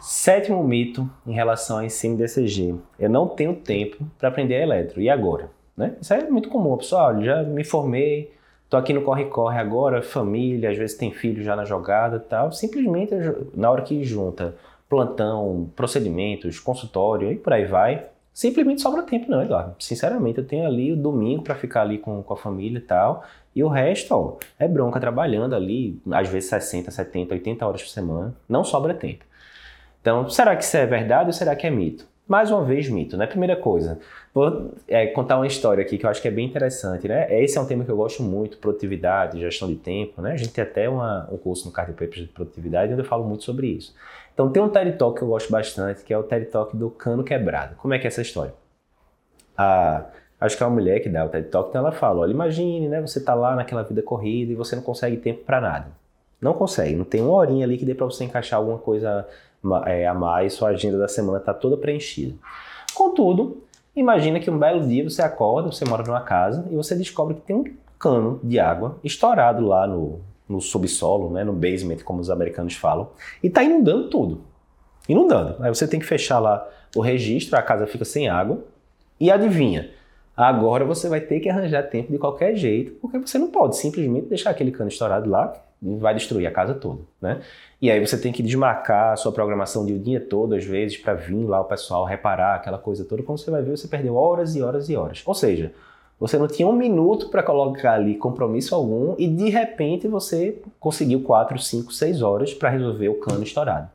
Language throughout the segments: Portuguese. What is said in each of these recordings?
Sétimo mito em relação a ensino DCG. Eu não tenho tempo para aprender eletro. E agora? Né? Isso é muito comum. Pessoal, já me formei, tô aqui no corre-corre agora, família, às vezes tem filho já na jogada e tal. Simplesmente, na hora que junta plantão, procedimentos, consultório e por aí vai, simplesmente sobra tempo não, Eduardo. Sinceramente, eu tenho ali o domingo para ficar ali com, com a família e tal. E o resto, ó, é bronca trabalhando ali, às vezes 60, 70, 80 horas por semana. Não sobra tempo. Então, será que isso é verdade ou será que é mito? Mais uma vez, mito, né? Primeira coisa, vou é, contar uma história aqui que eu acho que é bem interessante, né? Esse é um tema que eu gosto muito, produtividade, gestão de tempo, né? A gente tem até uma, um curso no Cardio Papers de produtividade onde eu falo muito sobre isso. Então, tem um TED Talk que eu gosto bastante, que é o TED Talk do cano quebrado. Como é que é essa história? A, acho que é uma mulher que dá o TED Talk, então ela fala, olha, imagine, né? Você tá lá naquela vida corrida e você não consegue tempo para nada. Não consegue, não tem uma horinha ali que dê para você encaixar alguma coisa é, a mais, sua agenda da semana está toda preenchida. Contudo, imagina que um belo dia você acorda, você mora numa casa e você descobre que tem um cano de água estourado lá no, no subsolo, né, no basement, como os americanos falam, e está inundando tudo. Inundando. Aí você tem que fechar lá o registro, a casa fica sem água, e adivinha? Agora você vai ter que arranjar tempo de qualquer jeito, porque você não pode simplesmente deixar aquele cano estourado lá, vai destruir a casa toda, né? E aí você tem que desmarcar a sua programação de o dia todo, às vezes, para vir lá o pessoal reparar aquela coisa toda. Quando você vai ver, você perdeu horas e horas e horas. Ou seja, você não tinha um minuto para colocar ali compromisso algum e de repente você conseguiu 4, 5, 6 horas para resolver o cano estourado.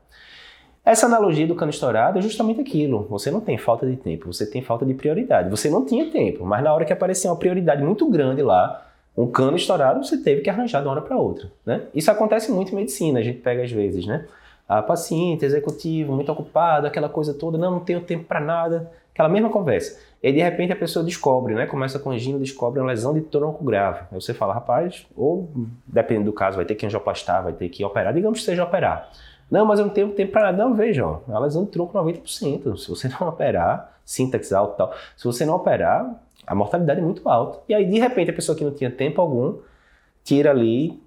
Essa analogia do cano estourado é justamente aquilo. Você não tem falta de tempo, você tem falta de prioridade. Você não tinha tempo, mas na hora que apareceu uma prioridade muito grande lá, um cano estourado, você teve que arranjar de uma hora para outra. Né? Isso acontece muito em medicina, a gente pega às vezes, né? A paciente, executivo, muito ocupado, aquela coisa toda, não, não tenho tempo para nada, aquela mesma conversa. E de repente a pessoa descobre, né? Começa com angina, descobre uma lesão de tronco grave. Aí você fala, rapaz, ou dependendo do caso, vai ter que angioplastar, vai ter que operar, digamos que seja operar. Não, mas eu não tenho tempo para nada. Não, veja, a lesão de tronco 90%. Se você não operar, sintaxe alto e tal, se você não operar, a mortalidade é muito alta. E aí, de repente, a pessoa que não tinha tempo algum tira ali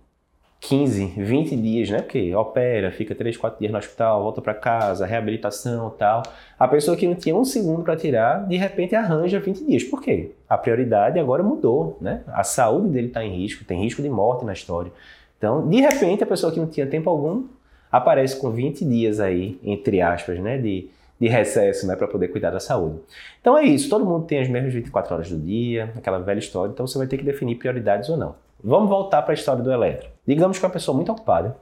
15, 20 dias, né? Porque opera, fica 3, 4 dias no hospital, volta para casa, reabilitação tal. A pessoa que não tinha um segundo para tirar, de repente arranja 20 dias. Por quê? A prioridade agora mudou, né? A saúde dele está em risco, tem risco de morte na história. Então, de repente, a pessoa que não tinha tempo algum aparece com 20 dias aí, entre aspas, né? De, de recesso, né, para poder cuidar da saúde. Então é isso, todo mundo tem as mesmas 24 horas do dia, aquela velha história, então você vai ter que definir prioridades ou não. Vamos voltar para a história do eletro. Digamos que uma pessoa muito ocupada,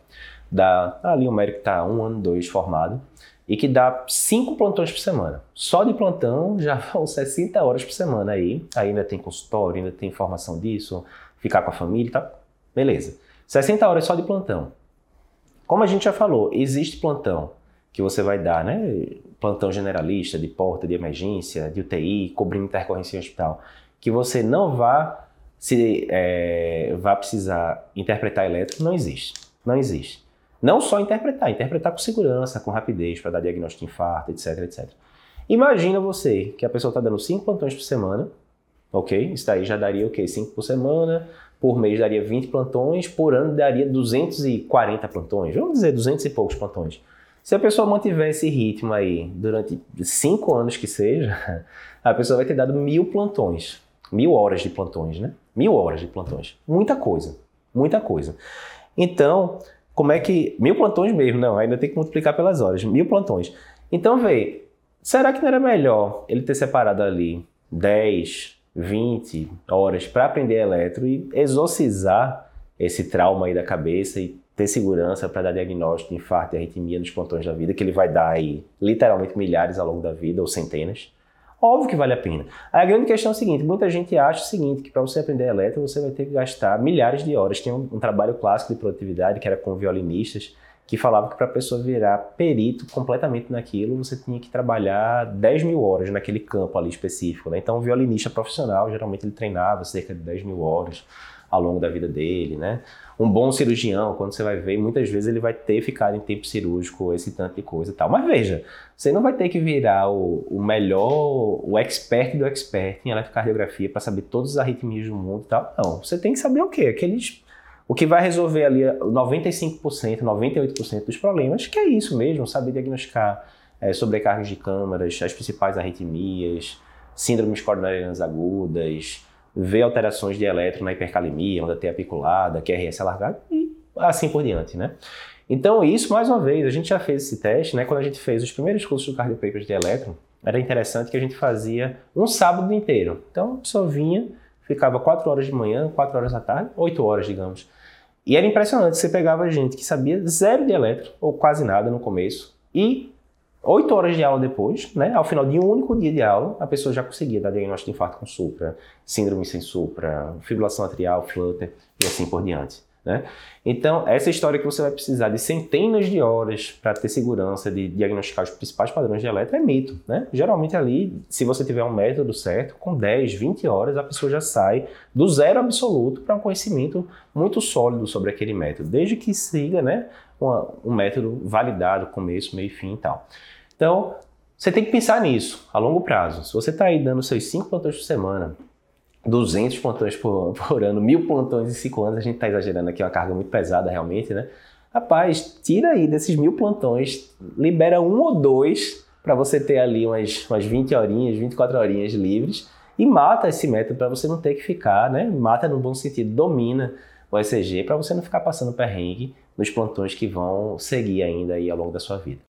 dá ali um médico está um ano, dois formado, e que dá cinco plantões por semana. Só de plantão já vão 60 horas por semana aí. Ainda tem consultório, ainda tem informação disso, ficar com a família e tá? tal. Beleza. 60 horas só de plantão. Como a gente já falou, existe plantão que você vai dar, né? Plantão generalista, de porta, de emergência, de UTI, cobrindo intercorrência em hospital, que você não vá se é, vá precisar interpretar elétrico, não existe. Não existe. Não só interpretar, interpretar com segurança, com rapidez, para dar diagnóstico de infarto, etc, etc. Imagina você que a pessoa está dando 5 plantões por semana, ok? Isso daí já daria o quê? 5 por semana, por mês daria 20 plantões, por ano daria 240 plantões, vamos dizer 200 e poucos plantões. Se a pessoa mantiver esse ritmo aí durante 5 anos que seja, a pessoa vai ter dado mil plantões, mil horas de plantões, né? Mil horas de plantões. Muita coisa, muita coisa. Então, como é que. Mil plantões mesmo, não, ainda tem que multiplicar pelas horas, mil plantões. Então, vê, será que não era melhor ele ter separado ali 10, 20 horas para aprender eletro e exorcizar esse trauma aí da cabeça e ter segurança para dar diagnóstico de infarto e arritmia nos plantões da vida, que ele vai dar aí literalmente milhares ao longo da vida, ou centenas. Óbvio que vale a pena. A grande questão é o seguinte: muita gente acha o seguinte, que para você aprender elétrico você vai ter que gastar milhares de horas. Tem um, um trabalho clássico de produtividade que era com violinistas, que falava que para a pessoa virar perito completamente naquilo, você tinha que trabalhar 10 mil horas naquele campo ali específico. Né? Então, um violinista profissional, geralmente ele treinava cerca de 10 mil horas ao longo da vida dele, né? Um bom cirurgião, quando você vai ver, muitas vezes ele vai ter ficado em tempo cirúrgico, esse tanto de coisa e tal. Mas veja, você não vai ter que virar o, o melhor, o expert do expert em eletrocardiografia para saber todas as arritmias do mundo e tal. Não, você tem que saber o quê? Aqueles o que vai resolver ali 95%, 98% dos problemas, que é isso mesmo, saber diagnosticar é, sobrecargas de câmaras, as principais arritmias, síndromes coronarianas agudas, ver alterações de eletro na hipercalemia, onda T apiculada, QRS alargado e assim por diante, né? Então isso, mais uma vez, a gente já fez esse teste, né? Quando a gente fez os primeiros cursos do Cardio Papers de eletro, era interessante que a gente fazia um sábado inteiro. Então pessoa vinha, ficava 4 horas de manhã, 4 horas da tarde, 8 horas, digamos, e era impressionante, você pegava gente que sabia zero de eletro, ou quase nada no começo, e oito horas de aula depois, né, ao final de um único dia de aula, a pessoa já conseguia dar diagnóstico de infarto com supra, síndrome sem supra, fibrilação atrial, flutter e assim por diante. Né? Então, essa história que você vai precisar de centenas de horas para ter segurança de diagnosticar os principais padrões de eletro é mito. Né? Geralmente, ali, se você tiver um método certo, com 10, 20 horas, a pessoa já sai do zero absoluto para um conhecimento muito sólido sobre aquele método, desde que siga né, uma, um método validado, começo, meio fim e tal. Então, você tem que pensar nisso a longo prazo. Se você está aí dando seus 5 plantões por semana, 200 plantões por, por ano, mil plantões em 5 anos, a gente está exagerando aqui, é uma carga muito pesada realmente, né? Rapaz, tira aí desses mil plantões, libera um ou dois para você ter ali umas, umas 20 horinhas, 24 horinhas livres e mata esse método para você não ter que ficar, né? Mata no bom sentido, domina o ECG para você não ficar passando perrengue nos plantões que vão seguir ainda aí ao longo da sua vida.